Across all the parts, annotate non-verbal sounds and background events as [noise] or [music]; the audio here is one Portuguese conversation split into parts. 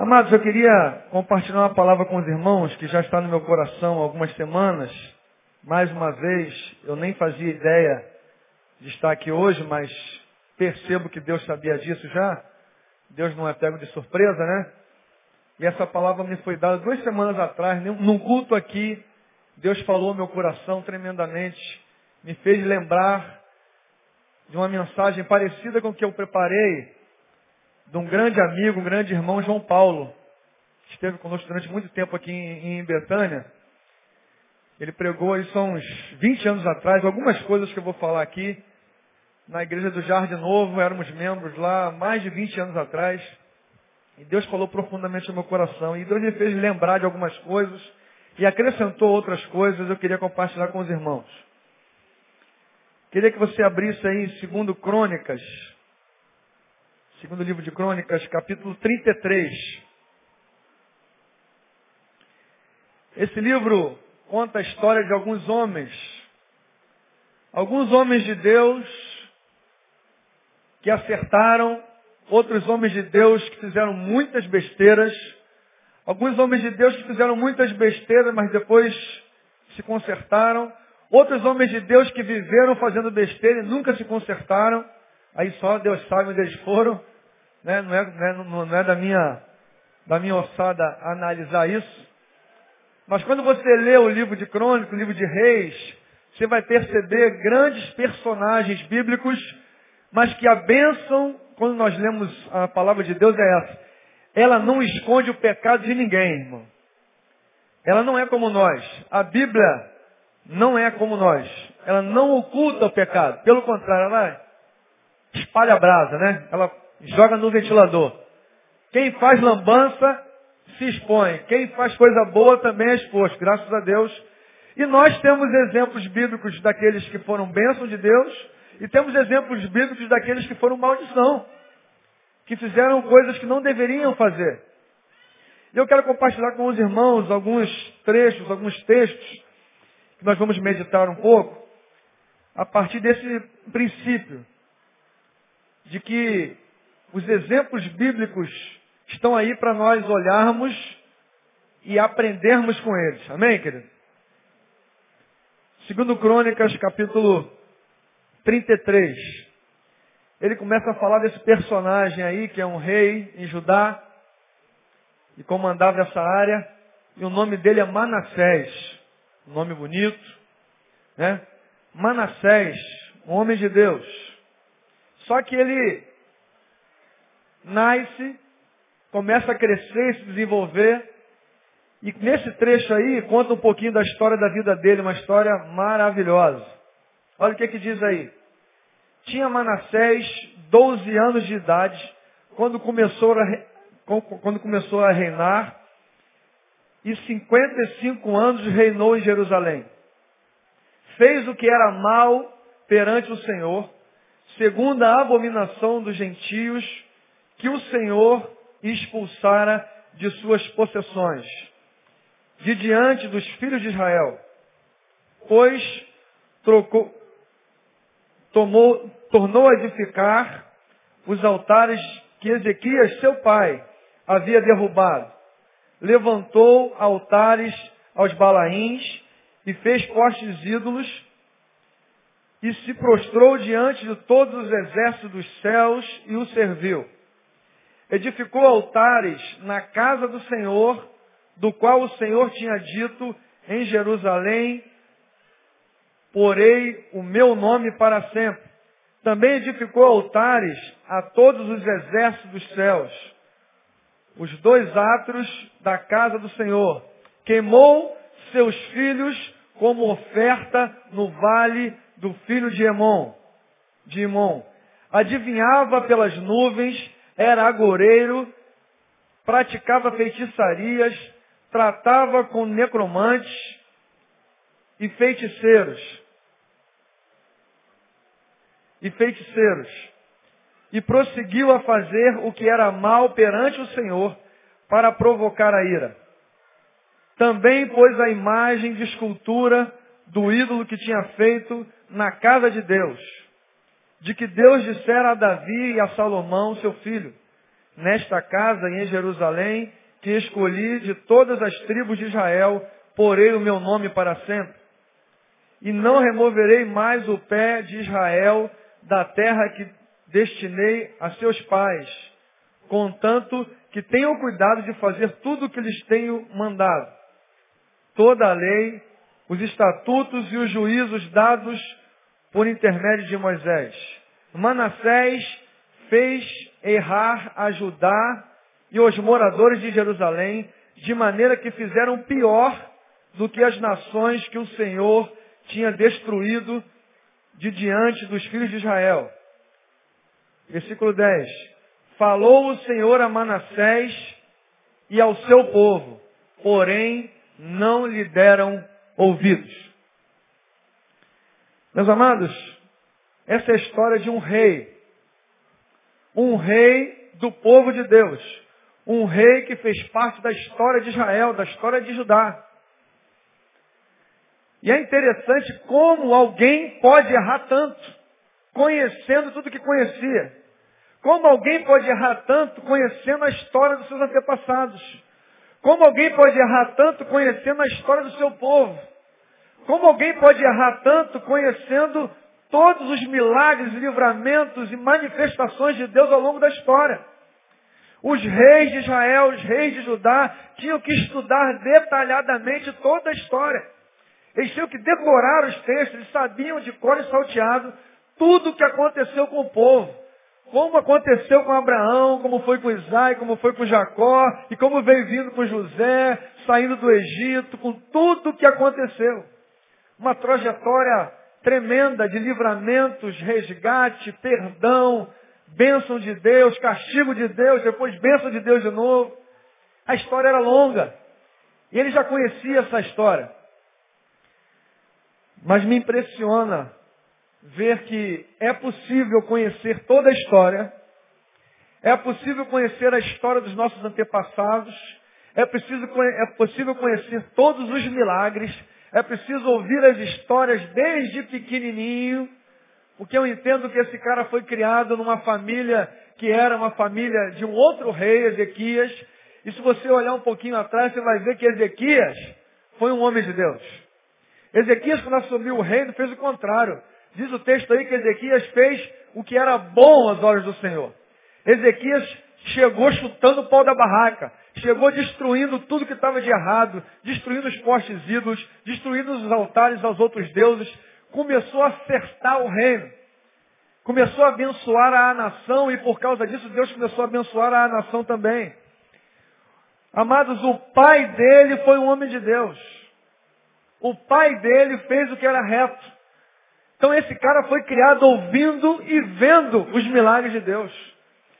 Amados, eu queria compartilhar uma palavra com os irmãos que já está no meu coração há algumas semanas. Mais uma vez, eu nem fazia ideia de estar aqui hoje, mas percebo que Deus sabia disso já. Deus não é pego de surpresa, né? E essa palavra me foi dada duas semanas atrás, num culto aqui. Deus falou ao meu coração tremendamente, me fez lembrar de uma mensagem parecida com o que eu preparei de um grande amigo, um grande irmão, João Paulo, que esteve conosco durante muito tempo aqui em, em Betânia. Ele pregou isso há uns 20 anos atrás, algumas coisas que eu vou falar aqui, na igreja do Jardim Novo, éramos membros lá mais de 20 anos atrás. E Deus falou profundamente no meu coração. E Deus me fez lembrar de algumas coisas e acrescentou outras coisas, eu queria compartilhar com os irmãos. Queria que você abrisse aí segundo Crônicas, segundo livro de Crônicas, capítulo 33. Esse livro conta a história de alguns homens, alguns homens de Deus que acertaram, outros homens de Deus que fizeram muitas besteiras, alguns homens de Deus que fizeram muitas besteiras, mas depois se consertaram, Outros homens de Deus que viveram fazendo besteira e nunca se consertaram. Aí só Deus sabe onde eles foram. Né? Não, é, não, é, não é da minha, da minha ossada analisar isso. Mas quando você lê o livro de Crônicas, o livro de Reis, você vai perceber grandes personagens bíblicos, mas que a bênção, quando nós lemos a palavra de Deus, é essa. Ela não esconde o pecado de ninguém, irmão. Ela não é como nós. A Bíblia não é como nós. Ela não oculta o pecado. Pelo contrário, ela espalha a brasa, né? Ela joga no ventilador. Quem faz lambança se expõe. Quem faz coisa boa também é exposto, graças a Deus. E nós temos exemplos bíblicos daqueles que foram bênção de Deus e temos exemplos bíblicos daqueles que foram maldição, que fizeram coisas que não deveriam fazer. E eu quero compartilhar com os irmãos alguns trechos, alguns textos que nós vamos meditar um pouco a partir desse princípio de que os exemplos bíblicos estão aí para nós olharmos e aprendermos com eles. Amém, querido? Segundo Crônicas, capítulo 33. Ele começa a falar desse personagem aí, que é um rei em Judá, e comandava essa área, e o nome dele é Manassés nome bonito, né? Manassés, um homem de Deus. Só que ele nasce, começa a crescer e se desenvolver. E nesse trecho aí conta um pouquinho da história da vida dele, uma história maravilhosa. Olha o que, que diz aí. Tinha Manassés 12 anos de idade quando começou a, quando começou a reinar e 55 anos reinou em Jerusalém. Fez o que era mal perante o Senhor, segundo a abominação dos gentios, que o Senhor expulsara de suas possessões, de diante dos filhos de Israel. Pois trocou, tomou, tornou a edificar os altares que Ezequias, seu pai, havia derrubado levantou altares aos balaíns e fez postes ídolos e se prostrou diante de todos os exércitos dos céus e o serviu. Edificou altares na casa do Senhor, do qual o Senhor tinha dito em Jerusalém, porei o meu nome para sempre. Também edificou altares a todos os exércitos dos céus os dois atros da casa do Senhor. Queimou seus filhos como oferta no vale do filho de Emon, de Imon. Adivinhava pelas nuvens, era agoreiro, praticava feitiçarias, tratava com necromantes e feiticeiros. E feiticeiros e prosseguiu a fazer o que era mal perante o Senhor para provocar a ira. Também pôs a imagem de escultura do ídolo que tinha feito na casa de Deus, de que Deus dissera a Davi e a Salomão, seu filho, nesta casa em Jerusalém, que escolhi de todas as tribos de Israel, porei o meu nome para sempre. E não removerei mais o pé de Israel da terra que destinei a seus pais, contanto que tenham cuidado de fazer tudo o que lhes tenho mandado. Toda a lei, os estatutos e os juízos dados por intermédio de Moisés. Manassés fez errar a Judá e os moradores de Jerusalém, de maneira que fizeram pior do que as nações que o Senhor tinha destruído de diante dos filhos de Israel. Versículo 10. Falou o Senhor a Manassés e ao seu povo, porém não lhe deram ouvidos. Meus amados, essa é a história de um rei. Um rei do povo de Deus. Um rei que fez parte da história de Israel, da história de Judá. E é interessante como alguém pode errar tanto, conhecendo tudo que conhecia. Como alguém pode errar tanto conhecendo a história dos seus antepassados. Como alguém pode errar tanto conhecendo a história do seu povo. Como alguém pode errar tanto conhecendo todos os milagres, livramentos e manifestações de Deus ao longo da história? Os reis de Israel, os reis de Judá, tinham que estudar detalhadamente toda a história. Eles tinham que decorar os textos, eles sabiam de cor e salteado tudo o que aconteceu com o povo. Como aconteceu com Abraão, como foi com Isaac, como foi com Jacó, e como veio vindo com José, saindo do Egito, com tudo o que aconteceu. Uma trajetória tremenda de livramentos, resgate, perdão, bênção de Deus, castigo de Deus, depois bênção de Deus de novo. A história era longa. E ele já conhecia essa história. Mas me impressiona ver que é possível conhecer toda a história, é possível conhecer a história dos nossos antepassados, é, preciso, é possível conhecer todos os milagres, é preciso ouvir as histórias desde pequenininho, porque eu entendo que esse cara foi criado numa família que era uma família de um outro rei, Ezequias, e se você olhar um pouquinho atrás, você vai ver que Ezequias foi um homem de Deus. Ezequias, quando assumiu o reino, fez o contrário. Diz o texto aí que Ezequias fez o que era bom aos olhos do Senhor. Ezequias chegou chutando o pau da barraca, chegou destruindo tudo que estava de errado, destruindo os postes ídolos, destruindo os altares aos outros deuses, começou a acertar o reino. Começou a abençoar a nação e por causa disso Deus começou a abençoar a nação também. Amados, o pai dele foi um homem de Deus. O pai dele fez o que era reto. Então esse cara foi criado ouvindo e vendo os milagres de Deus.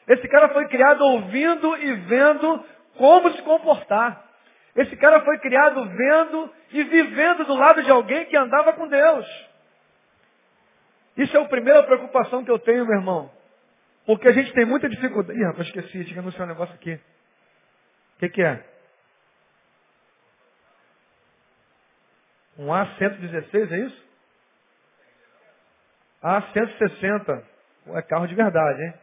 Esse cara foi criado ouvindo e vendo como se comportar. Esse cara foi criado vendo e vivendo do lado de alguém que andava com Deus. Isso é a primeira preocupação que eu tenho, meu irmão. Porque a gente tem muita dificuldade. Ih, rapaz, esqueci, tinha anunciar um negócio aqui. O que, que é? Um A116, é isso? A160. É carro de verdade, hein?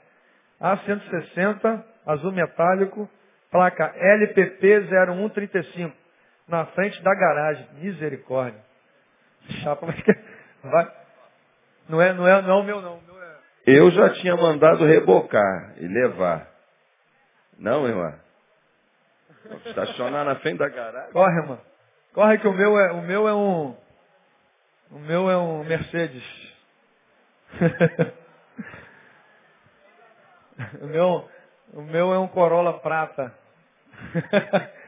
A160, azul metálico, placa LPP 0135. Na frente da garagem. Misericórdia. Chapa vai, vai. Não é, não é, não é o meu não. é... Eu já tinha mandado rebocar e levar. Não, irmã? Estacionar na frente da garagem. Corre, irmã. Corre que o meu é, o meu é um, o meu é um Mercedes. [laughs] o meu, o meu é um Corolla prata. [laughs]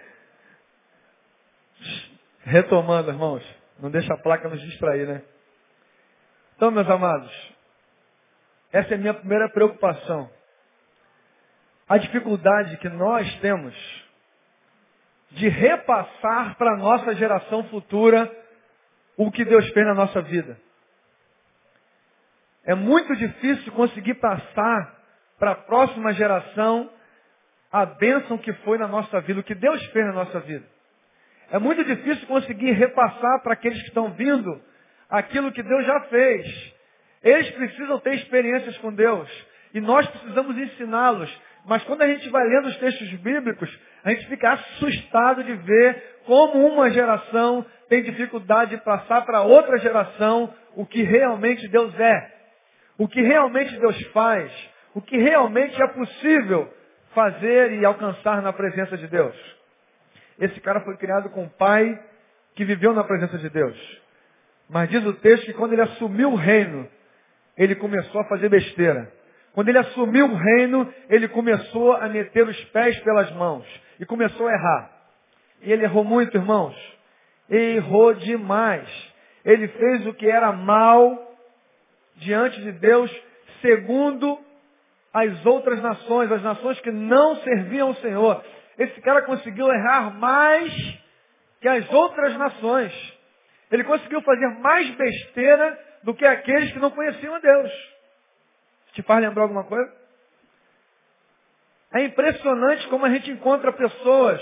Retomando, irmãos, não deixa a placa nos distrair, né? Então, meus amados, essa é a minha primeira preocupação. A dificuldade que nós temos de repassar para a nossa geração futura o que Deus fez na nossa vida. É muito difícil conseguir passar para a próxima geração a bênção que foi na nossa vida, o que Deus fez na nossa vida. É muito difícil conseguir repassar para aqueles que estão vindo aquilo que Deus já fez. Eles precisam ter experiências com Deus. E nós precisamos ensiná-los Mas quando a gente vai lendo os textos bíblicos, a gente fica assustado de ver como uma geração tem dificuldade de passar para outra geração o que realmente Deus é, o que realmente Deus faz, o que realmente é possível fazer e alcançar na presença de Deus. Esse cara foi criado com um pai que viveu na presença de Deus. Mas diz o texto que quando ele assumiu o reino, ele começou a fazer besteira. Quando ele assumiu o reino, ele começou a meter os pés pelas mãos e começou a errar. E ele errou muito, irmãos. Errou demais. Ele fez o que era mal diante de Deus, segundo as outras nações, as nações que não serviam ao Senhor. Esse cara conseguiu errar mais que as outras nações. Ele conseguiu fazer mais besteira do que aqueles que não conheciam a Deus. Te faz lembrar alguma coisa? É impressionante como a gente encontra pessoas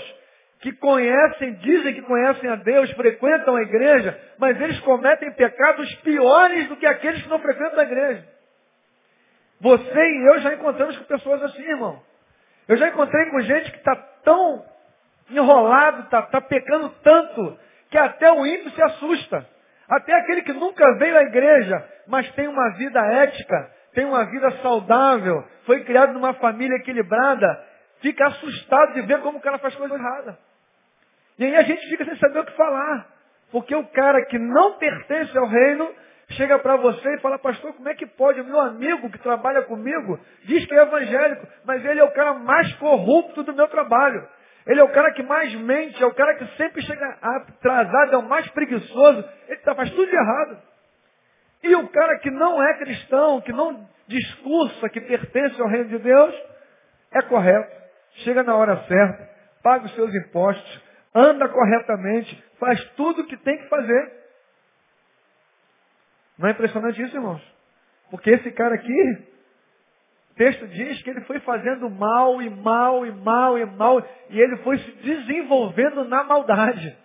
que conhecem, dizem que conhecem a Deus, frequentam a igreja, mas eles cometem pecados piores do que aqueles que não frequentam a igreja. Você e eu já encontramos com pessoas assim, irmão. Eu já encontrei com gente que está tão enrolado, está tá pecando tanto, que até o ímpio se assusta. Até aquele que nunca veio à igreja, mas tem uma vida ética, tem uma vida saudável, foi criado numa família equilibrada, fica assustado de ver como o cara faz coisa errada. E aí a gente fica sem saber o que falar. Porque o cara que não pertence ao reino chega para você e fala, pastor, como é que pode? O meu amigo que trabalha comigo diz que é evangélico, mas ele é o cara mais corrupto do meu trabalho. Ele é o cara que mais mente, é o cara que sempre chega atrasado, é o mais preguiçoso. Ele tá, faz tudo de errado. E o cara que não é cristão, que não discursa que pertence ao reino de Deus, é correto. Chega na hora certa, paga os seus impostos, anda corretamente, faz tudo o que tem que fazer. Não é impressionante isso, irmãos? Porque esse cara aqui, o texto diz que ele foi fazendo mal e mal e mal e mal, e ele foi se desenvolvendo na maldade.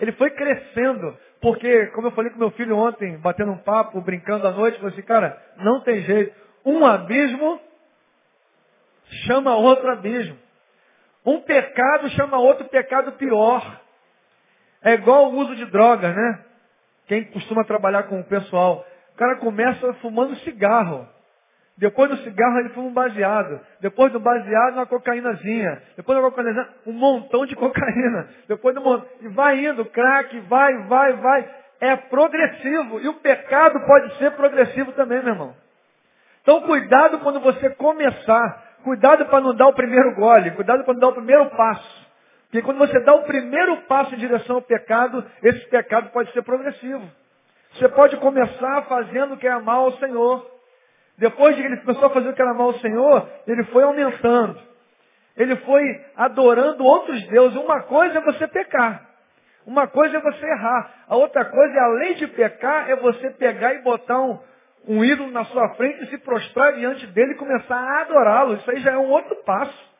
Ele foi crescendo, porque, como eu falei com meu filho ontem, batendo um papo, brincando à noite, eu falei assim, cara, não tem jeito. Um abismo chama outro abismo. Um pecado chama outro pecado pior. É igual o uso de drogas, né? Quem costuma trabalhar com o pessoal. O cara começa fumando cigarro. Depois do cigarro ele fuma um baseado. Depois do baseado uma cocaínazinha. Depois da cocaína um montão de cocaína. Depois do e vai indo, crack, vai, vai, vai. É progressivo. E o pecado pode ser progressivo também, meu irmão. Então cuidado quando você começar. Cuidado para não dar o primeiro gole. Cuidado para não dar o primeiro passo. Porque quando você dá o primeiro passo em direção ao pecado, esse pecado pode ser progressivo. Você pode começar fazendo o que é mal ao Senhor. Depois de que ele começou a fazer o que era mal ao Senhor, ele foi aumentando. Ele foi adorando outros deuses. Uma coisa é você pecar. Uma coisa é você errar. A outra coisa, além de pecar, é você pegar e botar um, um ídolo na sua frente e se prostrar diante dele e começar a adorá-lo. Isso aí já é um outro passo.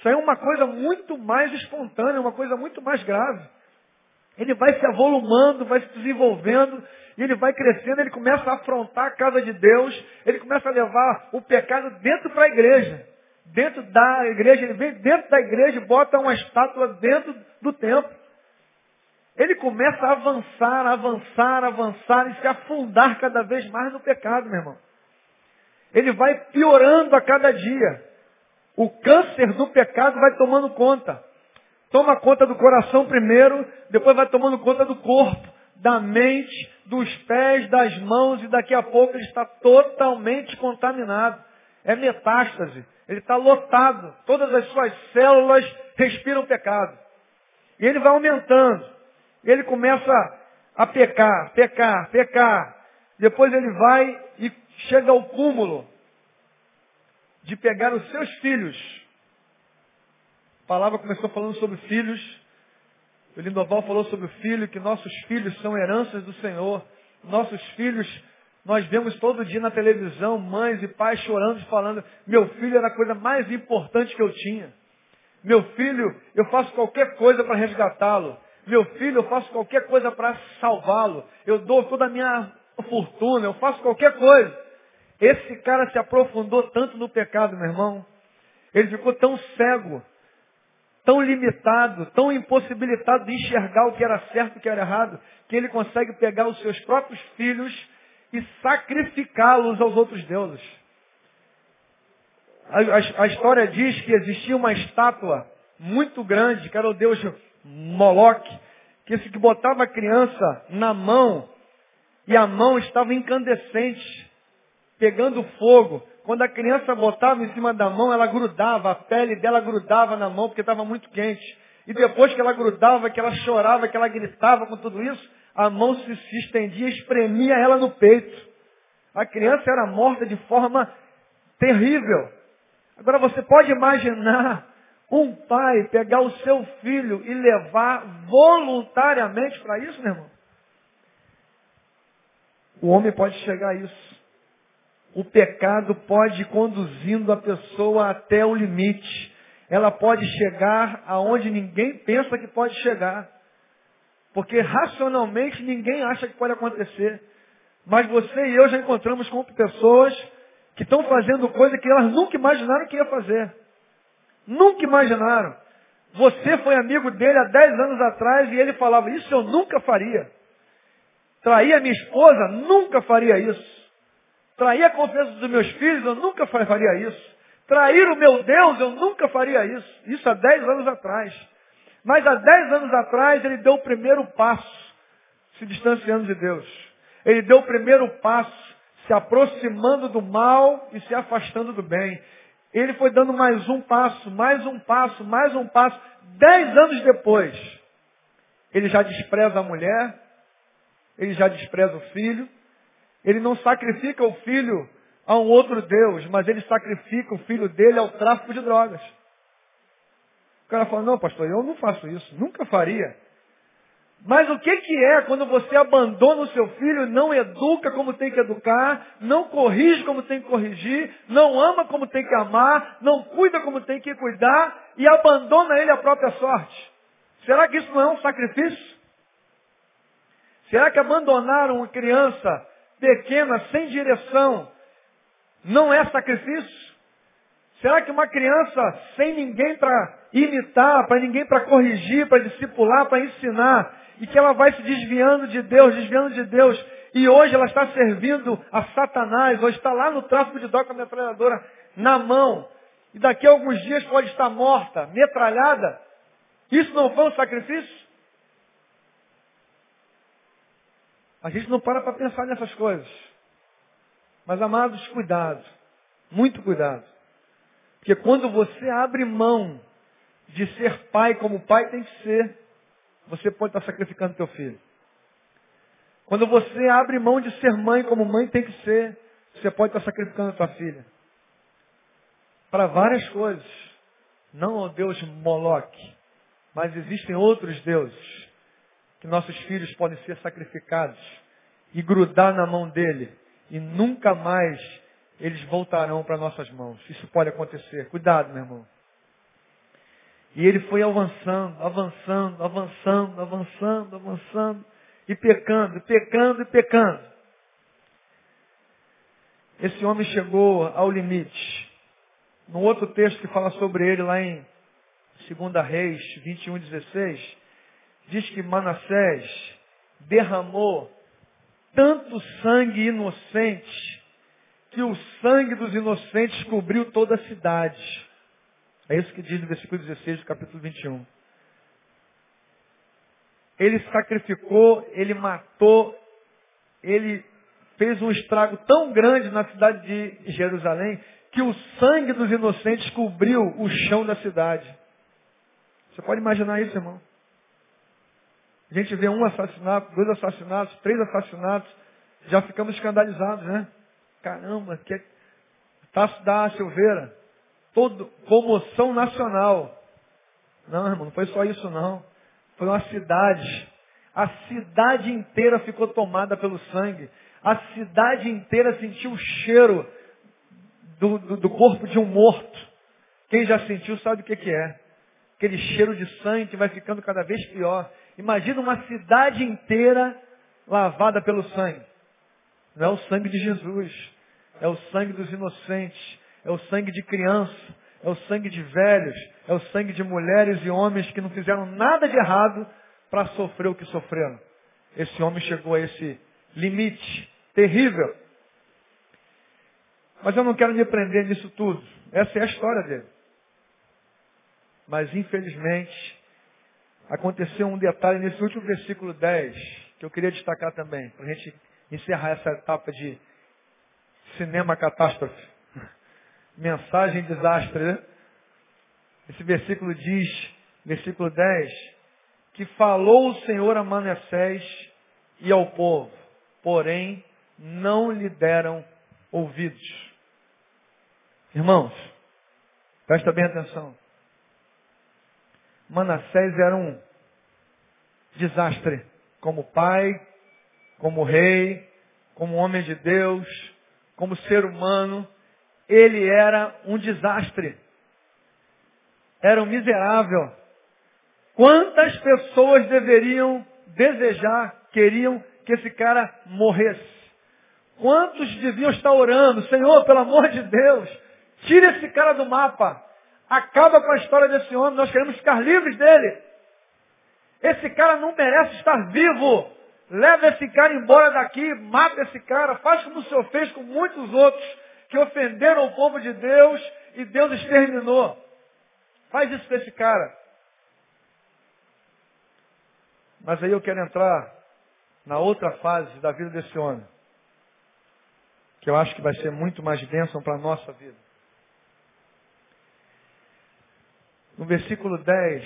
Isso aí é uma coisa muito mais espontânea, uma coisa muito mais grave. Ele vai se avolumando, vai se desenvolvendo, e ele vai crescendo, ele começa a afrontar a casa de Deus, ele começa a levar o pecado dentro para a igreja. Dentro da igreja, ele vem dentro da igreja e bota uma estátua dentro do templo. Ele começa a avançar, avançar, avançar e se afundar cada vez mais no pecado, meu irmão. Ele vai piorando a cada dia. O câncer do pecado vai tomando conta. Toma conta do coração primeiro, depois vai tomando conta do corpo, da mente, dos pés, das mãos, e daqui a pouco ele está totalmente contaminado. É metástase. Ele está lotado. Todas as suas células respiram pecado. E ele vai aumentando. Ele começa a pecar, pecar, pecar. Depois ele vai e chega ao cúmulo de pegar os seus filhos. A palavra começou falando sobre filhos. O Lindoval falou sobre o filho, que nossos filhos são heranças do Senhor. Nossos filhos, nós vemos todo dia na televisão mães e pais chorando, falando, meu filho era a coisa mais importante que eu tinha. Meu filho, eu faço qualquer coisa para resgatá-lo. Meu filho, eu faço qualquer coisa para salvá-lo. Eu dou toda a minha fortuna, eu faço qualquer coisa. Esse cara se aprofundou tanto no pecado, meu irmão, Ele ficou tão cego, tão limitado, tão impossibilitado de enxergar o que era certo e o que era errado, que ele consegue pegar os seus próprios filhos e sacrificá-los aos outros deuses. A, a, a, história diz que existia uma estátua muito grande, que era o deus Moloque, que esse que botava a criança na mão e a mão estava incandescente, pegando fogo. Quando a criança botava em cima da mão, ela grudava, a pele dela grudava na mão porque estava muito quente. E depois que ela grudava, que ela chorava, que ela gritava com tudo isso, a mão se, se estendia e espremia ela no peito. A criança era morta de forma terrível. Agora você pode imaginar um pai pegar o seu filho e levar voluntariamente para isso, meu irmão? O homem pode chegar a isso. O pecado pode ir conduzindo a pessoa até o limite. Ela pode chegar aonde ninguém pensa que pode chegar. Porque racionalmente ninguém acha que pode acontecer. Mas você e eu já encontramos com pessoas que estão fazendo coisa que elas nunca imaginaram que ia fazer. Nunca imaginaram. Você foi amigo dele há 10 anos atrás e ele falava, isso eu nunca faria. Trair a minha esposa, nunca faria isso. Trair a confiança dos meus filhos, eu nunca faria isso. Trair o meu Deus, eu nunca faria isso. Isso há 10 anos atrás. Mas há 10 anos atrás ele deu o primeiro passo, se distanciando de Deus. Ele deu o primeiro passo, se aproximando do mal e se afastando do bem. Ele foi dando mais um passo, mais um passo, mais um passo. Dez anos depois, ele já despreza a mulher, ele já despreza o filho, ele não sacrifica o filho a um outro Deus, mas ele sacrifica o filho dele ao tráfico de drogas. O cara fala, não, pastor, eu não faço isso, nunca faria. Mas o que, que é quando você abandona o seu filho, não educa como tem que educar, não corrige como tem que corrigir, não ama como tem que amar, não cuida como tem que cuidar e abandona ele à própria sorte? Será que isso não é um sacrifício? Será que abandonar uma criança pequena, sem direção, não é sacrifício? Será que uma criança sem ninguém para imitar, para ninguém para corrigir, para discipular, para ensinar, e que ela vai se desviando de Deus, desviando de Deus, e hoje ela está servindo a Satanás, hoje está lá no tráfico de droga com a metralhadora na mão, e daqui a alguns dias pode estar morta, metralhada, isso não foi um sacrifício? A gente não para para pensar nessas coisas. Mas, amados, cuidado. Muito cuidado. Porque quando você abre mão de ser pai como o pai tem que ser, você pode estar sacrificando teu filho. Quando você abre mão de ser mãe como mãe tem que ser, você pode estar sacrificando a tua filha. Para várias coisas. Não ao Deus Moloque, mas existem outros deuses que nossos filhos podem ser sacrificados e grudar na mão dele e nunca mais eles voltarão para nossas mãos. Isso pode acontecer. Cuidado, meu irmão. E ele foi avançando, avançando, avançando, avançando, avançando, e pecando, pecando e pecando. Esse homem chegou ao limite. No outro texto que fala sobre ele, lá em 2 Reis 21, 16, diz que Manassés derramou tanto sangue inocente que o sangue dos inocentes cobriu toda a cidade. É isso que diz no versículo 16 do capítulo 21. Ele sacrificou, ele matou, ele fez um estrago tão grande na cidade de Jerusalém que o sangue dos inocentes cobriu o chão da cidade. Você pode imaginar isso, irmão? A gente vê um assassinato, dois assassinatos, três assassinatos, já ficamos escandalizados, né? Caramba, que é Tasso da Silveira, todo, comoção nacional. Não, irmão, não foi só isso não. Foi uma cidade. A cidade inteira ficou tomada pelo sangue. A cidade inteira sentiu o cheiro do, do, do corpo de um morto. Quem já sentiu sabe o que, que é. Aquele cheiro de sangue que vai ficando cada vez pior. Imagina uma cidade inteira lavada pelo sangue. Não é o sangue de Jesus. É o sangue dos inocentes é o sangue de criança, é o sangue de velhos, é o sangue de mulheres e homens que não fizeram nada de errado para sofrer o que sofreram. Esse homem chegou a esse limite terrível. Mas eu não quero me prender nisso tudo. Essa é a história dele. Mas infelizmente, aconteceu um detalhe nesse último versículo 10, que eu queria destacar também, para a gente encerrar essa etapa de cinema catástrofe. [laughs] Mensagem desastre, né? Esse versículo diz, versículo 10, que falou o Senhor a Manassés e ao povo, porém não lhe deram ouvidos. Irmãos, presta bem atenção. Manassés era um desastre como pai, como rei, como homem de Deus, como ser humano. Ele era um desastre. Era um miserável. Quantas pessoas deveriam desejar, queriam que esse cara morresse? Quantos deviam estar orando, Senhor, pelo amor de Deus, tira esse cara do mapa. Acaba com a história desse homem, nós queremos ficar livres dele. Esse cara não merece estar vivo. Leva esse cara embora daqui, mata esse cara, faz como o Senhor fez com muitos outros que ofenderam o povo de Deus e Deus exterminou. Faz isso com esse cara. Mas aí eu quero entrar na outra fase da vida desse homem, que eu acho que vai ser muito mais bênção para a nossa vida. No versículo 10,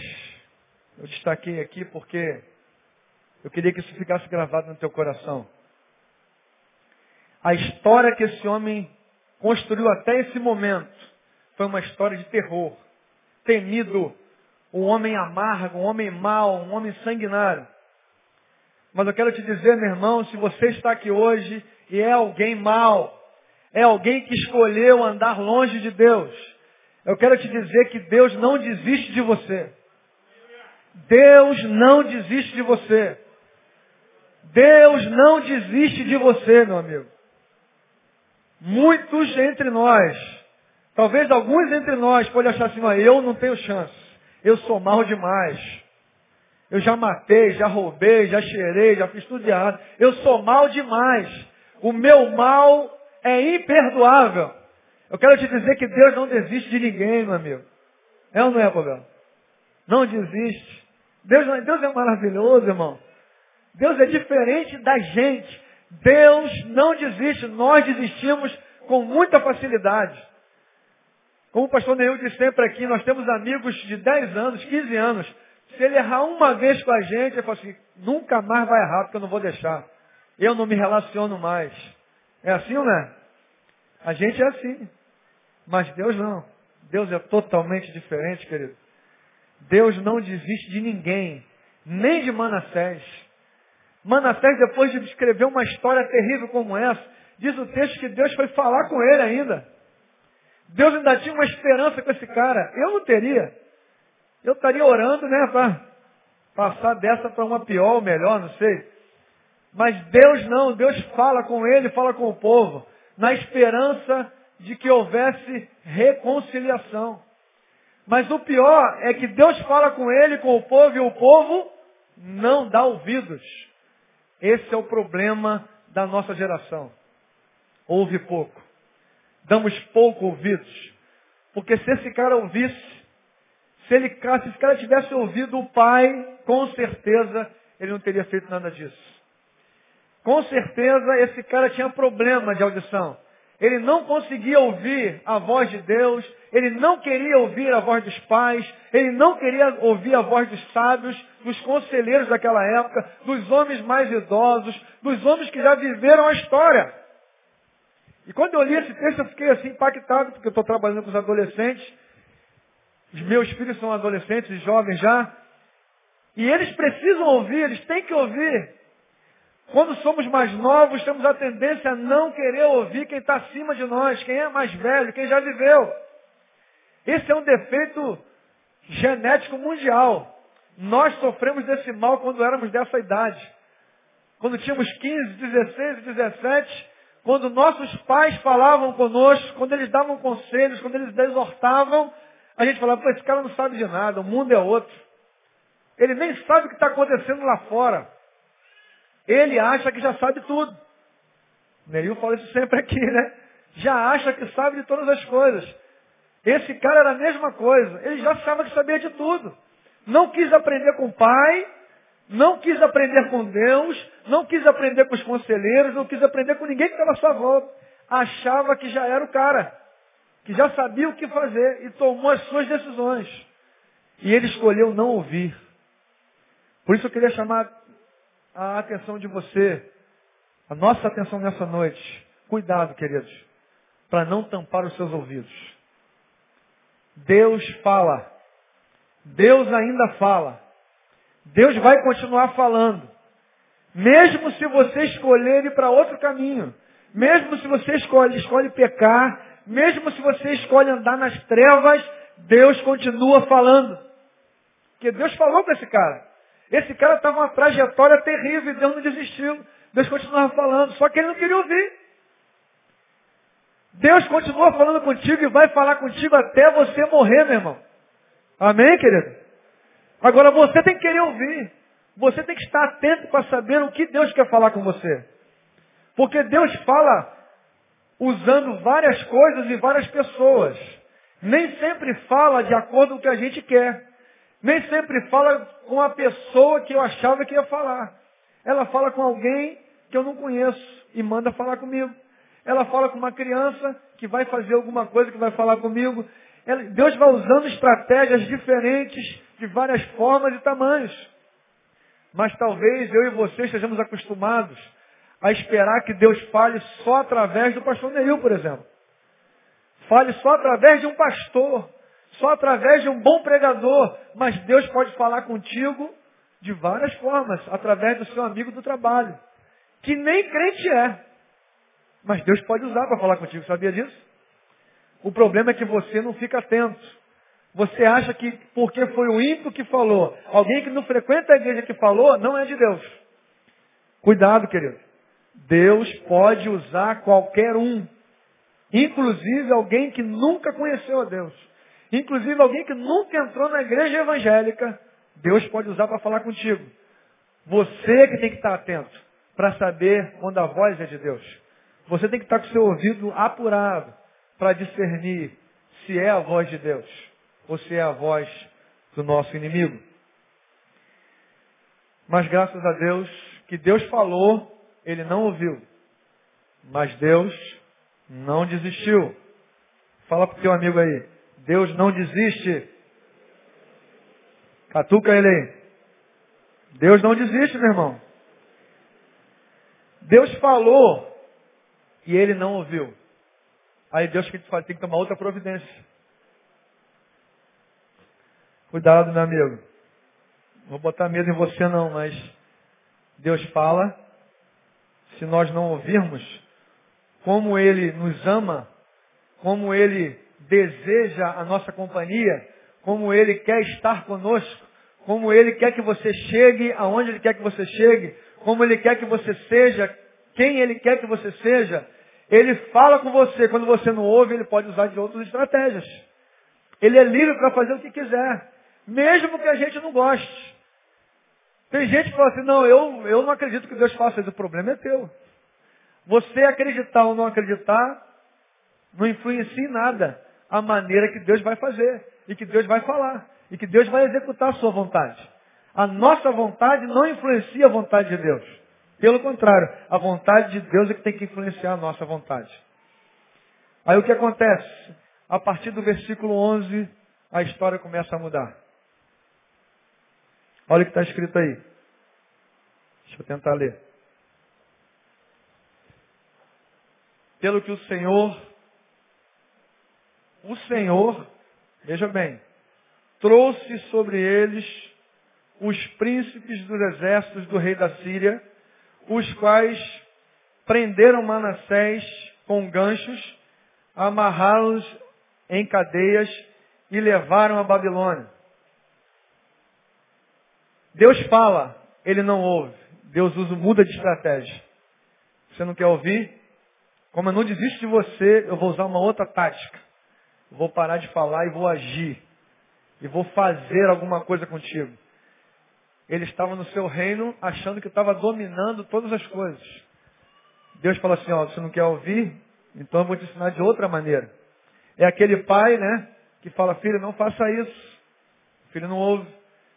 eu destaquei aqui porque eu queria que isso ficasse gravado no teu coração. A história que esse homem construiu até esse momento foi uma história de terror, temido, um homem amargo, um homem mau, um homem sanguinário. Mas eu quero te dizer, meu irmão, se você está aqui hoje e é alguém mau, é alguém que escolheu andar longe de Deus, eu quero te dizer que Deus não desiste de você. Deus não desiste de você. Deus não desiste de você, meu amigo. Muitos entre nós, talvez alguns entre nós, podem achar assim, eu não tenho chance. Eu sou mal demais. Eu já matei, já roubei, já cheirei, já fiz tudo errado. Eu sou mal demais. O meu mal é imperdoável. Eu quero te dizer que Deus não desiste de ninguém, meu amigo. É ou não é, Robert? Não desiste. Deus, Deus é maravilhoso, irmão. Deus é diferente da gente. Deus não desiste. Nós desistimos com muita facilidade. Como o pastor Neil disse sempre aqui, nós temos amigos de 10 anos, 15 anos. Se ele errar uma vez com a gente, ele fala assim, nunca mais vai errar, porque eu não vou deixar. Eu não me relaciono mais. É assim ou não é? A gente é assim. Mas Deus não. Deus é totalmente diferente, querido. Deus não desiste de ninguém, nem de Manassés. Manassés, depois de escrever uma história terrível como essa, diz o texto que Deus foi falar com ele ainda. Deus ainda tinha uma esperança com esse cara. Eu não teria. Eu estaria orando, né, para passar dessa para uma pior ou melhor, não sei. Mas Deus não, Deus fala com ele, fala com o povo na esperança de que houvesse reconciliação. Mas o pior é que Deus fala com ele, com o povo, e o povo não dá ouvidos. Esse é o problema da nossa geração. Ouve pouco. Damos pouco ouvidos. Porque se esse cara ouvisse, se, ele, se esse cara tivesse ouvido o pai, com certeza ele não teria feito nada disso. Com certeza esse cara tinha problema de audição. Ele não conseguia ouvir a voz de Deus, ele não queria ouvir a voz dos pais, ele não queria ouvir a voz dos sábios, dos conselheiros daquela época, dos homens mais idosos, dos homens que já viveram a história. E quando eu li esse texto, eu fiquei assim impactado, porque eu estou trabalhando com os adolescentes. Os meus filhos são adolescentes e jovens já. E eles precisam ouvir, eles têm que ouvir. Quando somos mais novos, temos a tendência a não querer ouvir quem está acima de nós, quem é mais velho, quem já viveu. Esse é um defeito genético mundial. Nós sofremos desse mal quando éramos dessa idade. Quando tínhamos 15, 16, 17, quando nossos pais falavam conosco, quando eles davam conselhos, quando eles exortavam, a gente falava, pô, esse cara não sabe de nada, o mundo é outro. Ele nem sabe o que está acontecendo lá fora. Ele acha que já sabe tudo. Neil fala isso sempre aqui, né? Já acha que sabe de todas as coisas. Esse cara era a mesma coisa. Ele já achava que sabia de tudo. Não quis aprender com o pai, não quis aprender com Deus, não quis aprender com os conselheiros, não quis aprender com ninguém que estava à sua volta. Achava que já era o cara, que já sabia o que fazer e tomou as suas decisões. E ele escolheu não ouvir. Por isso eu queria chamar a atenção de você, a nossa atenção nessa noite. Cuidado, queridos, para não tampar os seus ouvidos. Deus fala. Deus ainda fala. Deus vai continuar falando. Mesmo se você escolher ir para outro caminho. Mesmo se você escolhe, escolhe pecar. Mesmo se você escolhe andar nas trevas. Deus continua falando. Porque Deus falou para esse cara. Esse cara estava uma trajetória terrível e Deus não desistiu. Deus continuava falando. Só que ele não queria ouvir. Deus continua falando contigo e vai falar contigo até você morrer, meu irmão. Amém, querido? Agora você tem que querer ouvir. Você tem que estar atento para saber o que Deus quer falar com você. Porque Deus fala usando várias coisas e várias pessoas. Nem sempre fala de acordo com o que a gente quer. Nem sempre fala com a pessoa que eu achava que ia falar. Ela fala com alguém que eu não conheço e manda falar comigo. Ela fala com uma criança que vai fazer alguma coisa que vai falar comigo. Deus vai usando estratégias diferentes de várias formas e tamanhos. Mas talvez eu e você estejamos acostumados a esperar que Deus fale só através do pastor Neil, por exemplo. Fale só através de um pastor, só através de um bom pregador. Mas Deus pode falar contigo de várias formas, através do seu amigo do trabalho, que nem crente é. Mas Deus pode usar para falar contigo, sabia disso? O problema é que você não fica atento. Você acha que porque foi o ímpio que falou, alguém que não frequenta a igreja que falou, não é de Deus. Cuidado, querido. Deus pode usar qualquer um. Inclusive alguém que nunca conheceu a Deus. Inclusive alguém que nunca entrou na igreja evangélica. Deus pode usar para falar contigo. Você que tem que estar atento para saber quando a voz é de Deus. Você tem que estar com o seu ouvido apurado para discernir se é a voz de Deus ou se é a voz do nosso inimigo. Mas graças a Deus, que Deus falou, ele não ouviu. Mas Deus não desistiu. Fala para o teu amigo aí. Deus não desiste. Catuca ele aí. Deus não desiste, meu irmão. Deus falou e ele não ouviu. Aí Deus tem que tomar outra providência. Cuidado, meu amigo. Não vou botar medo em você não, mas Deus fala. Se nós não ouvirmos, como Ele nos ama, como Ele deseja a nossa companhia, como Ele quer estar conosco, como Ele quer que você chegue aonde Ele quer que você chegue, como Ele quer que você seja, quem Ele quer que você seja. Ele fala com você, quando você não ouve, Ele pode usar de outras estratégias. Ele é livre para fazer o que quiser. Mesmo que a gente não goste. Tem gente que fala assim, não, eu, eu não acredito que Deus faça isso. O problema é teu. Você acreditar ou não acreditar, não influencia em nada a maneira que Deus vai fazer. E que Deus vai falar. E que Deus vai executar a sua vontade. A nossa vontade não influencia a vontade de Deus. Pelo contrário, a vontade de Deus é que tem que influenciar a nossa vontade. Aí o que acontece? A partir do versículo 11, a história começa a mudar. Olha o que está escrito aí. Deixa eu tentar ler. Pelo que o Senhor, o Senhor, veja bem, trouxe sobre eles os príncipes dos exércitos do rei da Síria, os quais prenderam Manassés com ganchos, amarraram-os em cadeias e levaram a Babilônia. Deus fala, ele não ouve. Deus usa, muda de estratégia. Você não quer ouvir? Como eu não desisto de você, eu vou usar uma outra tática. Vou parar de falar e vou agir. E vou fazer alguma coisa contigo. Ele estava no seu reino achando que estava dominando todas as coisas. Deus fala assim, ó, você não quer ouvir? Então eu vou te ensinar de outra maneira. É aquele pai, né, que fala, filho, não faça isso. O filho não ouve.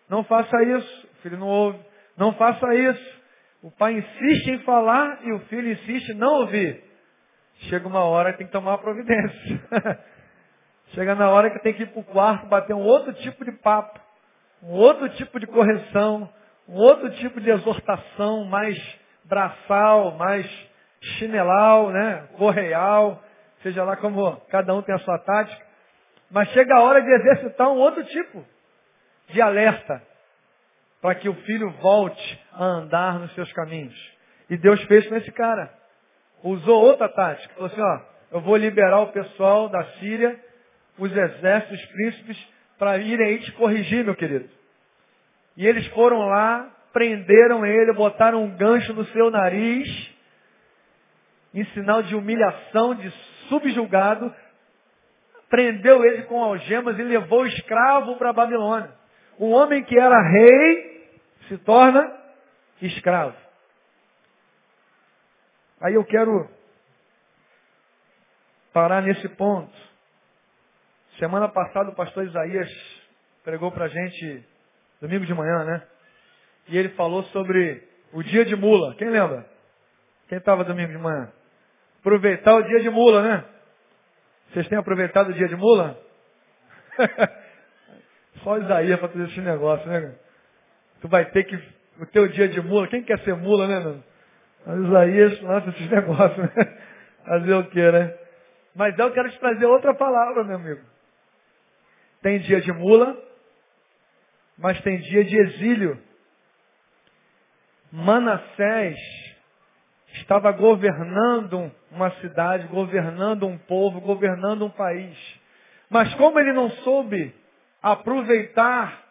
Não faça isso. O filho não ouve. Não faça isso. O pai insiste em falar e o filho insiste em não ouvir. Chega uma hora que tem que tomar providência. [laughs] Chega na hora que tem que ir para o quarto bater um outro tipo de papo, um outro tipo de correção, um outro tipo de exortação mais braçal, mais chinelal, né? correal, seja lá como cada um tem a sua tática. Mas chega a hora de exercitar um outro tipo de alerta para que o filho volte a andar nos seus caminhos. E Deus fez com esse cara. Usou outra tática. Falou assim, ó, eu vou liberar o pessoal da Síria, os exércitos, os príncipes, para irem aí te corrigir, meu querido. E eles foram lá, prenderam ele, botaram um gancho no seu nariz, em sinal de humilhação, de subjugado, prendeu ele com algemas e levou o escravo para Babilônia. Um homem que era rei se torna escravo. Aí eu quero parar nesse ponto. Semana passada o pastor Isaías pregou para a gente, domingo de manhã, né? E ele falou sobre o dia de mula. Quem lembra? Quem estava domingo de manhã? Aproveitar o dia de mula, né? Vocês têm aproveitado o dia de mula? [laughs] Só Isaías para fazer esse negócio, né? Tu vai ter que. O teu dia de mula, quem quer ser mula, né? Mas Isaías lança esses [laughs] negócios, né? Fazer o quê, né? Mas eu quero te trazer outra palavra, meu amigo. Tem dia de mula, mas tem dia de exílio. Manassés estava governando uma cidade, governando um povo, governando um país. Mas como ele não soube aproveitar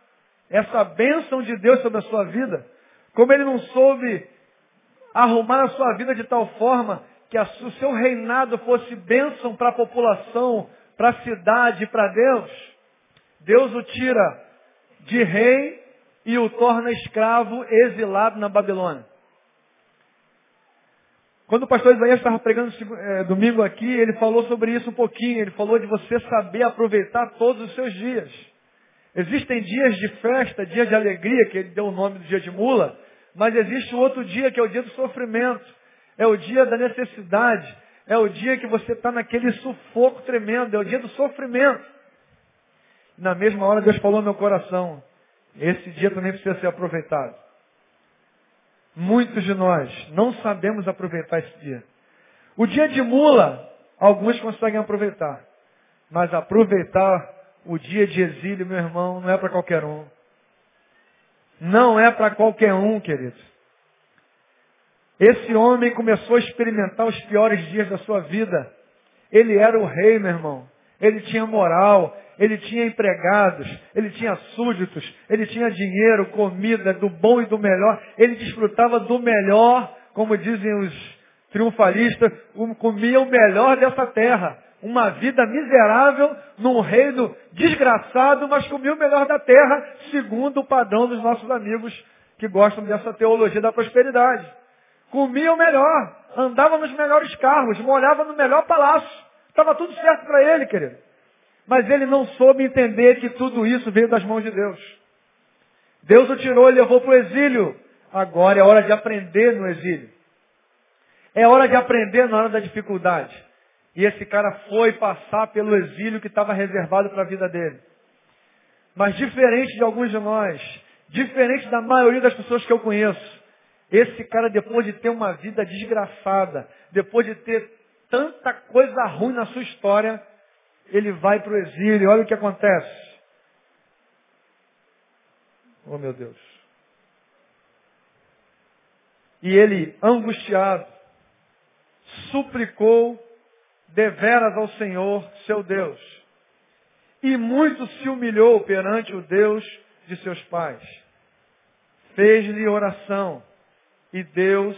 essa bênção de Deus sobre a sua vida, como ele não soube arrumar a sua vida de tal forma que o seu reinado fosse bênção para a população, para a cidade, para Deus, Deus o tira de rei e o torna escravo exilado na Babilônia. Quando o pastor Isaías estava pregando é, domingo aqui, ele falou sobre isso um pouquinho. Ele falou de você saber aproveitar todos os seus dias. Existem dias de festa, dias de alegria, que ele deu o nome do dia de mula, mas existe outro dia que é o dia do sofrimento. É o dia da necessidade. É o dia que você está naquele sufoco tremendo. É o dia do sofrimento. Na mesma hora Deus falou no meu coração. Esse dia também precisa ser aproveitado. Muitos de nós não sabemos aproveitar esse dia. O dia de mula, alguns conseguem aproveitar. Mas aproveitar o dia de exílio, meu irmão, não é para qualquer um. Não é para qualquer um, querido. Esse homem começou a experimentar os piores dias da sua vida. Ele era o rei, meu irmão. Ele tinha moral, ele tinha empregados, ele tinha súditos, ele tinha dinheiro, comida, do bom e do melhor. Ele desfrutava do melhor, como dizem os triunfalistas, comia o melhor dessa terra uma vida miserável num reino desgraçado, mas comia o melhor da terra, segundo o padrão dos nossos amigos que gostam dessa teologia da prosperidade. Comia o melhor, andava nos melhores carros, morava no melhor palácio. Estava tudo certo para ele, querido. Mas ele não soube entender que tudo isso veio das mãos de Deus. Deus o tirou e levou para o exílio. Agora é hora de aprender no exílio. É hora de aprender na hora da dificuldade. E esse cara foi passar pelo exílio que estava reservado para a vida dele. Mas diferente de alguns de nós, diferente da maioria das pessoas que eu conheço, esse cara, depois de ter uma vida desgraçada, depois de ter tanta coisa ruim na sua história, ele vai para o exílio. Olha o que acontece. Oh meu Deus. E ele, angustiado, suplicou deveras ao Senhor, seu Deus. E muito se humilhou perante o Deus de seus pais. Fez-lhe oração e Deus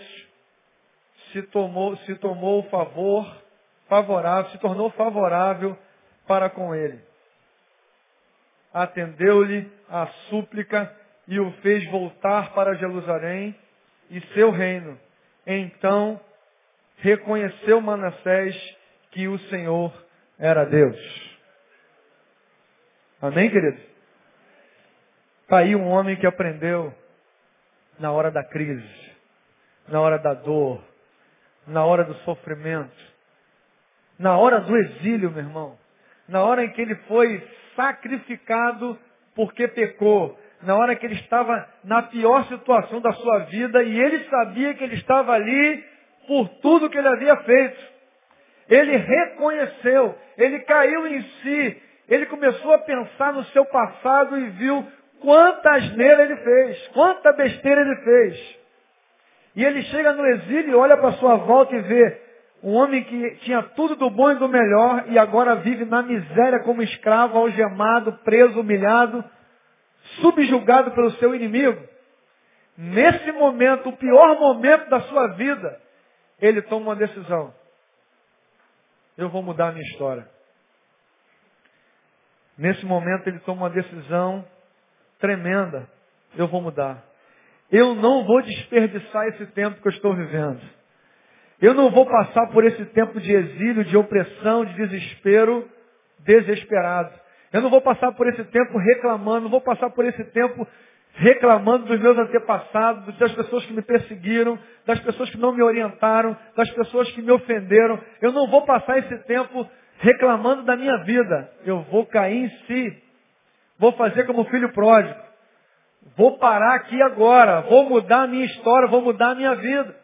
se tomou, se tomou favor, favorável, se tornou favorável para com ele. Atendeu-lhe a súplica e o fez voltar para Jerusalém e seu reino. Então reconheceu Manassés que o Senhor era Deus. Amém, querido? Está aí um homem que aprendeu na hora da crise, na hora da dor, na hora do sofrimento, na hora do exílio, meu irmão, na hora em que ele foi sacrificado porque pecou, na hora que ele estava na pior situação da sua vida e ele sabia que ele estava ali por tudo que ele havia feito. Ele reconheceu, ele caiu em si, ele começou a pensar no seu passado e viu quanta asneira ele fez, quanta besteira ele fez. E ele chega no exílio e olha para sua volta e vê um homem que tinha tudo do bom e do melhor e agora vive na miséria como escravo, algemado, preso, humilhado, subjugado pelo seu inimigo. Nesse momento, o pior momento da sua vida, ele toma uma decisão. Eu vou mudar a minha história. Nesse momento, ele toma uma decisão tremenda. Eu vou mudar. Eu não vou desperdiçar esse tempo que eu estou vivendo. Eu não vou passar por esse tempo de exílio, de opressão, de desespero, desesperado. Eu não vou passar por esse tempo reclamando, não vou passar por esse tempo reclamando dos meus antepassados, das pessoas que me perseguiram, das pessoas que não me orientaram, das pessoas que me ofenderam. Eu não vou passar esse tempo reclamando da minha vida. Eu vou cair em si. Vou fazer como filho pródigo. Vou parar aqui agora, vou mudar a minha história, vou mudar a minha vida.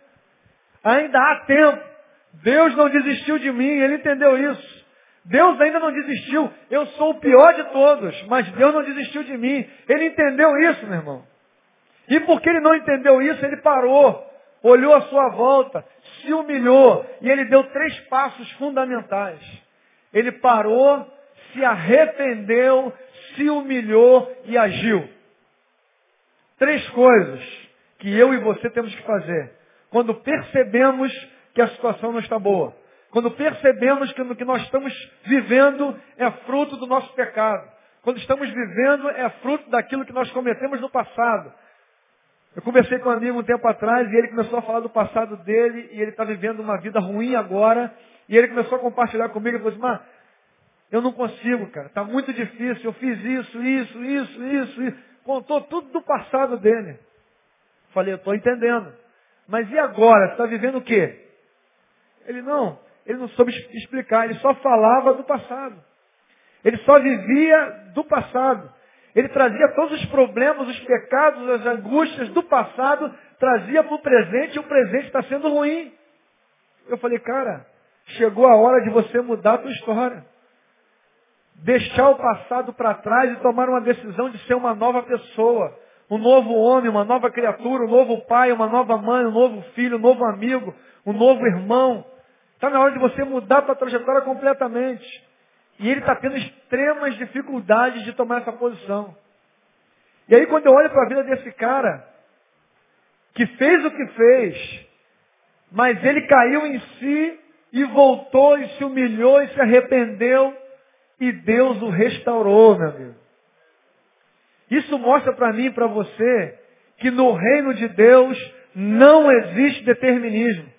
Ainda há tempo. Deus não desistiu de mim, ele entendeu isso. Deus ainda não desistiu. Eu sou o pior de todos, mas Deus não desistiu de mim. Ele entendeu isso, meu irmão. E porque ele não entendeu isso, ele parou, olhou à sua volta, se humilhou e ele deu três passos fundamentais. Ele parou, se arrependeu, se humilhou e agiu. Três coisas que eu e você temos que fazer. Quando percebemos que a situação não está boa. Quando percebemos que o que nós estamos vivendo é fruto do nosso pecado. Quando estamos vivendo é fruto daquilo que nós cometemos no passado. Eu conversei com um amigo um tempo atrás e ele começou a falar do passado dele e ele está vivendo uma vida ruim agora. E ele começou a compartilhar comigo e falou assim, mas eu não consigo, cara. Está muito difícil. Eu fiz isso, isso, isso, isso, isso. Contou tudo do passado dele. Falei, eu estou entendendo. Mas e agora? Você está vivendo o quê? Ele não, ele não soube explicar, ele só falava do passado. Ele só vivia do passado. Ele trazia todos os problemas, os pecados, as angústias do passado, trazia para o presente e o presente está sendo ruim. Eu falei, cara, chegou a hora de você mudar a tua história deixar o passado para trás e tomar uma decisão de ser uma nova pessoa. Um novo homem, uma nova criatura, um novo pai, uma nova mãe, um novo filho, um novo amigo, um novo irmão. Está na hora de você mudar a tua trajetória completamente. E ele está tendo extremas dificuldades de tomar essa posição. E aí quando eu olho para a vida desse cara, que fez o que fez, mas ele caiu em si e voltou e se humilhou e se arrependeu e Deus o restaurou, meu amigo. Isso mostra para mim e para você que no reino de Deus não existe determinismo.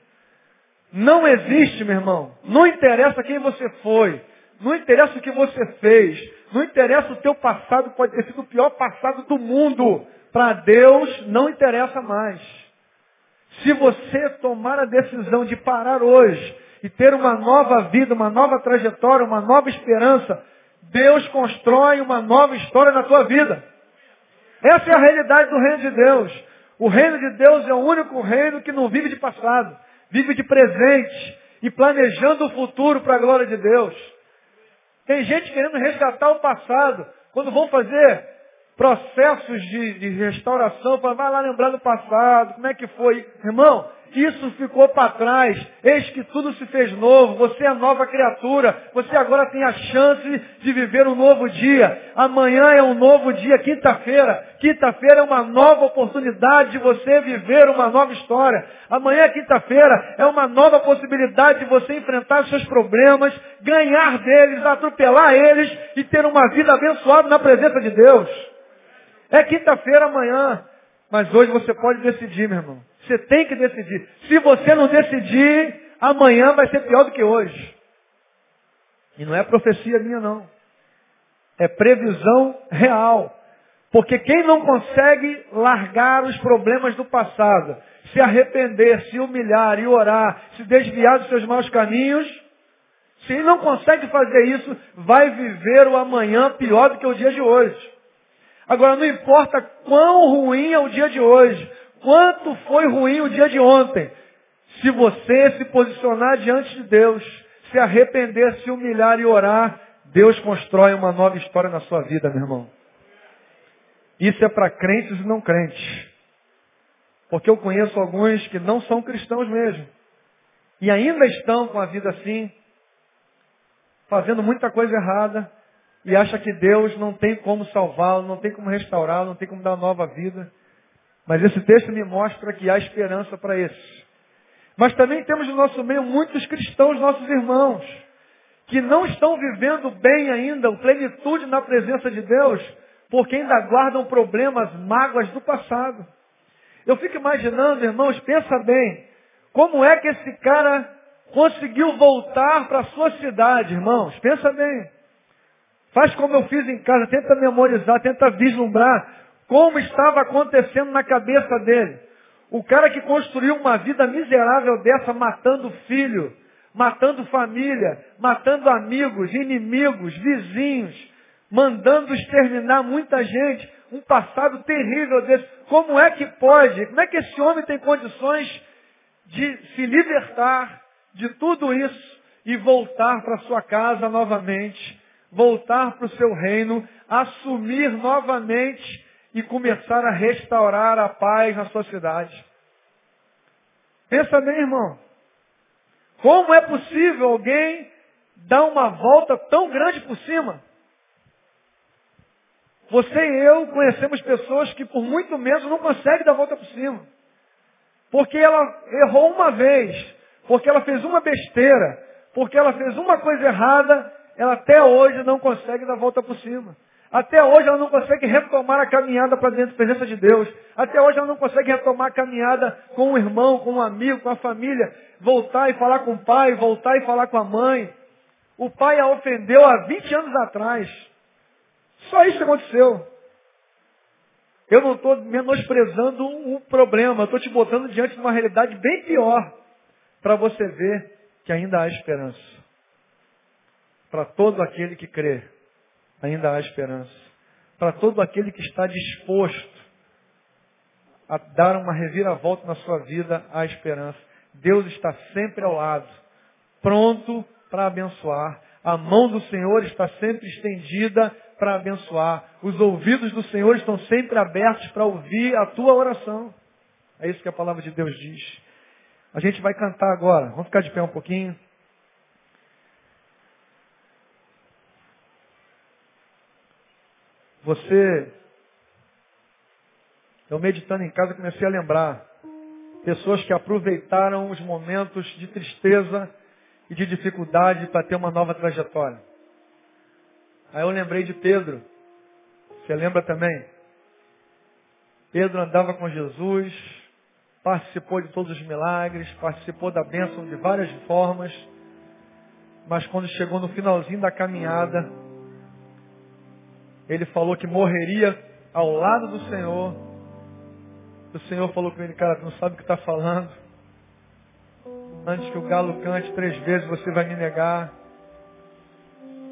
Não existe, meu irmão. Não interessa quem você foi. Não interessa o que você fez. Não interessa o teu passado, pode ter sido o pior passado do mundo. Para Deus não interessa mais. Se você tomar a decisão de parar hoje e ter uma nova vida, uma nova trajetória, uma nova esperança, Deus constrói uma nova história na tua vida. Essa é a realidade do reino de Deus. O reino de Deus é o único reino que não vive de passado, vive de presente e planejando o futuro para a glória de Deus. Tem gente querendo resgatar o passado. Quando vão fazer processos de, de restauração, para vai lá lembrar do passado, como é que foi. Irmão, isso ficou para trás. Eis que tudo se fez novo. Você é nova criatura. Você agora tem a chance de viver um novo dia. Amanhã é um novo dia, quinta-feira. Quinta-feira é uma nova oportunidade de você viver uma nova história. Amanhã, quinta-feira, é uma nova possibilidade de você enfrentar seus problemas, ganhar deles, atropelar eles e ter uma vida abençoada na presença de Deus. É quinta-feira amanhã. Mas hoje você pode decidir, meu irmão. Você tem que decidir. Se você não decidir, amanhã vai ser pior do que hoje. E não é profecia minha, não. É previsão real. Porque quem não consegue largar os problemas do passado, se arrepender, se humilhar e orar, se desviar dos seus maus caminhos, se ele não consegue fazer isso, vai viver o amanhã pior do que o dia de hoje. Agora, não importa quão ruim é o dia de hoje, quanto foi ruim o dia de ontem, se você se posicionar diante de Deus, se arrepender, se humilhar e orar, Deus constrói uma nova história na sua vida, meu irmão. Isso é para crentes e não crentes. Porque eu conheço alguns que não são cristãos mesmo. E ainda estão com a vida assim, fazendo muita coisa errada, e acha que Deus não tem como salvá-lo, não tem como restaurá-lo, não tem como dar nova vida. Mas esse texto me mostra que há esperança para esses. Mas também temos no nosso meio muitos cristãos, nossos irmãos, que não estão vivendo bem ainda, o plenitude na presença de Deus, porque ainda guardam problemas, mágoas do passado. Eu fico imaginando, irmãos, pensa bem, como é que esse cara conseguiu voltar para a sua cidade, irmãos? Pensa bem. Faz como eu fiz em casa, tenta memorizar, tenta vislumbrar como estava acontecendo na cabeça dele. O cara que construiu uma vida miserável dessa, matando filho, matando família, matando amigos, inimigos, vizinhos, mandando exterminar muita gente, um passado terrível desse. Como é que pode? Como é que esse homem tem condições de se libertar de tudo isso e voltar para sua casa novamente? Voltar para o seu reino, assumir novamente e começar a restaurar a paz na sua cidade. Pensa bem, irmão. Como é possível alguém dar uma volta tão grande por cima? Você e eu conhecemos pessoas que por muito menos não conseguem dar a volta por cima. Porque ela errou uma vez, porque ela fez uma besteira, porque ela fez uma coisa errada ela até hoje não consegue dar volta por cima. Até hoje ela não consegue retomar a caminhada para dentro da presença de Deus. Até hoje ela não consegue retomar a caminhada com um irmão, com um amigo, com a família. Voltar e falar com o pai, voltar e falar com a mãe. O pai a ofendeu há 20 anos atrás. Só isso aconteceu. Eu não estou menosprezando o problema, estou te botando diante de uma realidade bem pior para você ver que ainda há esperança. Para todo aquele que crê, ainda há esperança. Para todo aquele que está disposto a dar uma reviravolta na sua vida, há esperança. Deus está sempre ao lado, pronto para abençoar. A mão do Senhor está sempre estendida para abençoar. Os ouvidos do Senhor estão sempre abertos para ouvir a tua oração. É isso que a palavra de Deus diz. A gente vai cantar agora. Vamos ficar de pé um pouquinho. Você, eu meditando em casa, comecei a lembrar pessoas que aproveitaram os momentos de tristeza e de dificuldade para ter uma nova trajetória. Aí eu lembrei de Pedro. Você lembra também? Pedro andava com Jesus, participou de todos os milagres, participou da bênção de várias formas, mas quando chegou no finalzinho da caminhada, ele falou que morreria ao lado do Senhor. O Senhor falou com ele, cara, tu não sabe o que está falando. Antes que o galo cante três vezes, você vai me negar.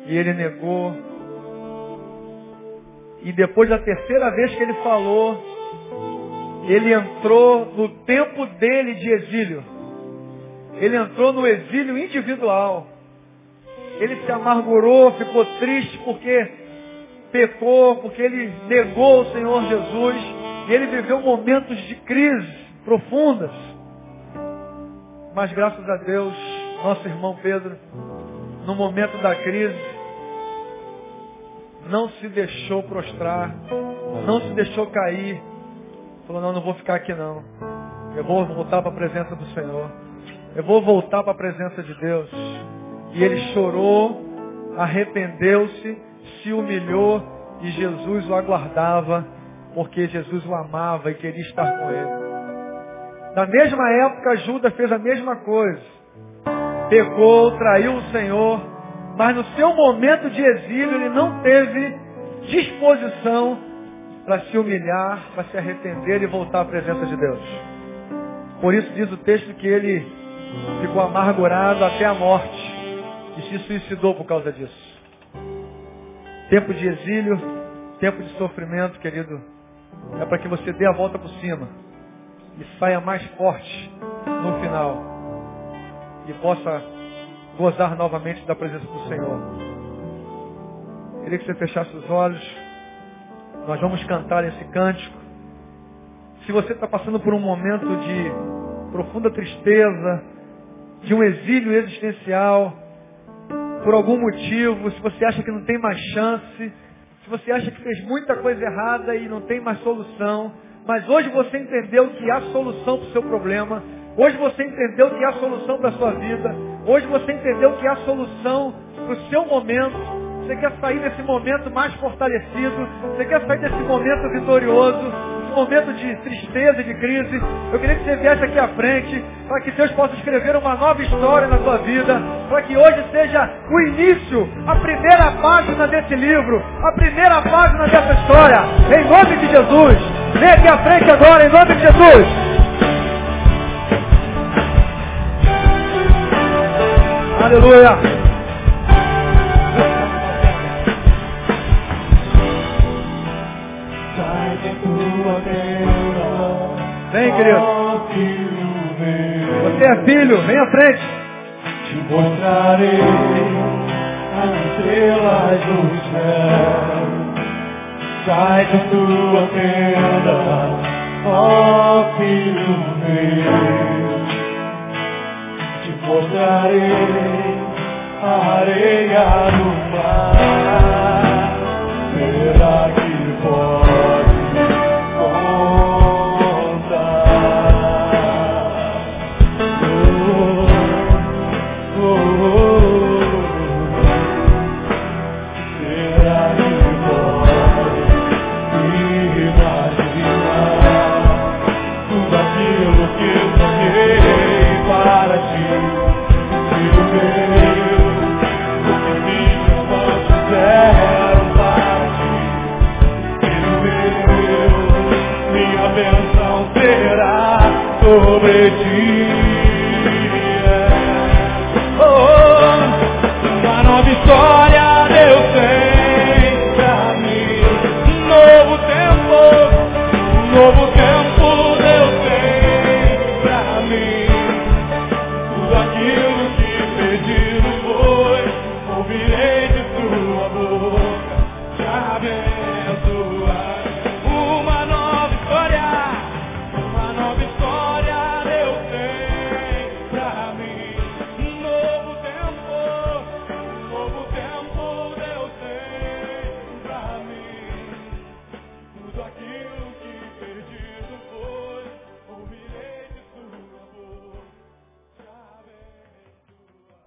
E ele negou. E depois da terceira vez que ele falou, ele entrou no tempo dele de exílio. Ele entrou no exílio individual. Ele se amargurou, ficou triste porque pecou, porque ele negou o Senhor Jesus, e ele viveu momentos de crise profundas. Mas graças a Deus, nosso irmão Pedro, no momento da crise, não se deixou prostrar, não se deixou cair. Falou, não, não vou ficar aqui não. Eu vou voltar para a presença do Senhor. Eu vou voltar para a presença de Deus. E ele chorou, arrependeu-se, se humilhou e Jesus o aguardava, porque Jesus o amava e queria estar com ele. Na mesma época, Judas fez a mesma coisa. Pecou, traiu o Senhor, mas no seu momento de exílio ele não teve disposição para se humilhar, para se arrepender e voltar à presença de Deus. Por isso diz o texto que ele ficou amargurado até a morte e se suicidou por causa disso. Tempo de exílio, tempo de sofrimento, querido, é para que você dê a volta por cima e saia mais forte no final e possa gozar novamente da presença do Senhor. Queria que você fechasse os olhos. Nós vamos cantar esse cântico. Se você está passando por um momento de profunda tristeza, de um exílio existencial, por algum motivo, se você acha que não tem mais chance, se você acha que fez muita coisa errada e não tem mais solução, mas hoje você entendeu que há solução para o seu problema, hoje você entendeu que há solução para a sua vida, hoje você entendeu que há solução para o seu momento, você quer sair desse momento mais fortalecido, você quer sair desse momento vitorioso, momento de tristeza e de crise, eu queria que você viesse aqui à frente, para que Deus possa escrever uma nova história na sua vida, para que hoje seja o início, a primeira página desse livro, a primeira página dessa história, em nome de Jesus. Vem aqui à frente agora, em nome de Jesus. Aleluia. Querido. Você é filho, vem à frente. Te mostrarei as estrelas do céu. Sai da tua tenda, ó filho meu. Te mostrarei a areia do mar.